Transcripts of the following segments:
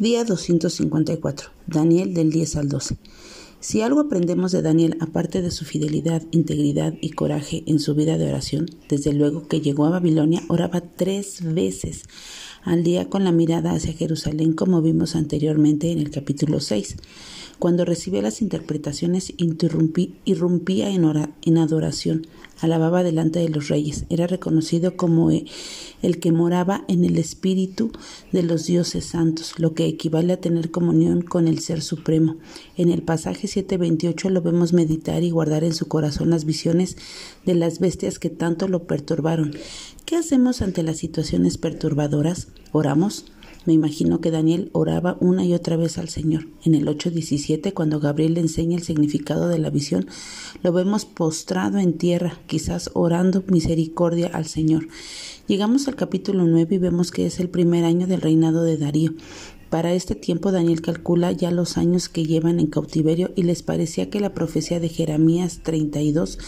Día 254. Daniel del 10 al 12. Si algo aprendemos de Daniel, aparte de su fidelidad, integridad y coraje en su vida de oración, desde luego que llegó a Babilonia, oraba tres veces al día con la mirada hacia Jerusalén, como vimos anteriormente en el capítulo 6. Cuando recibía las interpretaciones, irrumpía en, en adoración, alababa delante de los reyes, era reconocido como e, el que moraba en el espíritu de los dioses santos, lo que equivale a tener comunión con el Ser Supremo. En el pasaje 7.28 lo vemos meditar y guardar en su corazón las visiones de las bestias que tanto lo perturbaron. ¿Qué hacemos ante las situaciones perturbadoras? ¿Oramos? Me imagino que Daniel oraba una y otra vez al Señor. En el 8.17, cuando Gabriel le enseña el significado de la visión, lo vemos postrado en tierra, quizás orando misericordia al Señor. Llegamos al capítulo 9 y vemos que es el primer año del reinado de Darío. Para este tiempo Daniel calcula ya los años que llevan en cautiverio y les parecía que la profecía de Jeremías 32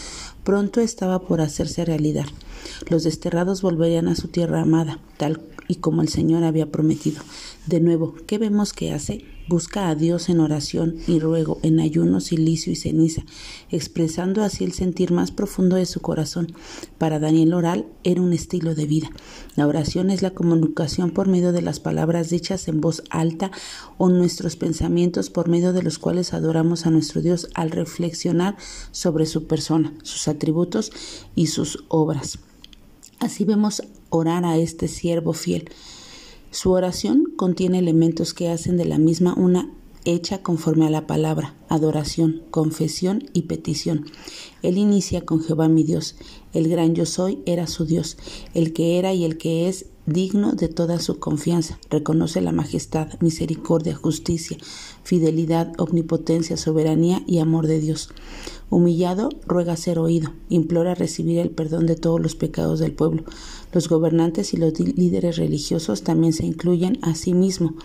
pronto estaba por hacerse realidad. Los desterrados volverían a su tierra amada, tal y como el Señor había prometido. De nuevo, ¿qué vemos que hace? Busca a Dios en oración y ruego, en ayuno, silicio y ceniza, expresando así el sentir más profundo de su corazón. Para Daniel oral era un estilo de vida. La oración es la comunicación por medio de las palabras dichas en voz alta o nuestros pensamientos por medio de los cuales adoramos a nuestro Dios al reflexionar sobre su persona, sus atributos y sus obras. Así vemos orar a este siervo fiel. Su oración contiene elementos que hacen de la misma una hecha conforme a la palabra, adoración, confesión y petición. Él inicia con Jehová mi Dios. El gran yo soy era su Dios. El que era y el que es digno de toda su confianza. Reconoce la majestad, misericordia, justicia, fidelidad, omnipotencia, soberanía y amor de Dios. Humillado, ruega ser oído, implora recibir el perdón de todos los pecados del pueblo. Los gobernantes y los líderes religiosos también se incluyen a sí mismo.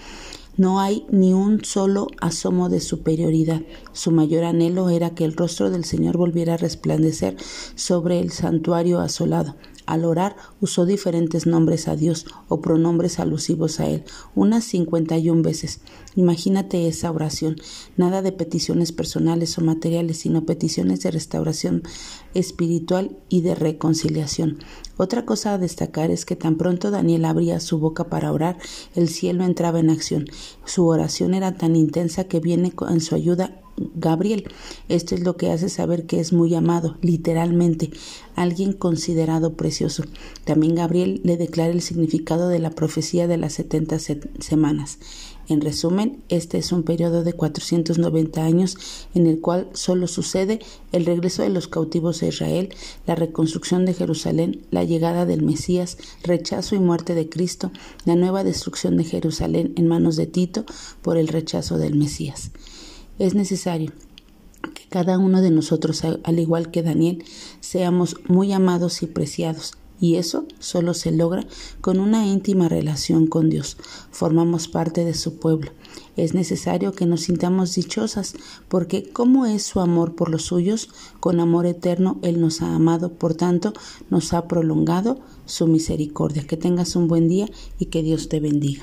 No hay ni un solo asomo de superioridad. Su mayor anhelo era que el rostro del Señor volviera a resplandecer sobre el santuario asolado. Al orar usó diferentes nombres a Dios o pronombres alusivos a Él, unas 51 veces. Imagínate esa oración, nada de peticiones personales o materiales, sino peticiones de restauración espiritual y de reconciliación. Otra cosa a destacar es que tan pronto Daniel abría su boca para orar, el cielo entraba en acción. Su oración era tan intensa que viene en su ayuda Gabriel. Esto es lo que hace saber que es muy amado, literalmente, alguien considerado precioso. También Gabriel le declara el significado de la profecía de las setenta semanas. En resumen, este es un periodo de 490 años en el cual solo sucede el regreso de los cautivos a Israel, la reconstrucción de Jerusalén, la llegada del Mesías, rechazo y muerte de Cristo, la nueva destrucción de Jerusalén en manos de Tito por el rechazo del Mesías. Es necesario que cada uno de nosotros, al igual que Daniel, seamos muy amados y preciados, y eso solo se logra con una íntima relación con Dios. Formamos parte de su pueblo. Es necesario que nos sintamos dichosas, porque como es su amor por los suyos, con amor eterno Él nos ha amado, por tanto nos ha prolongado su misericordia. Que tengas un buen día y que Dios te bendiga.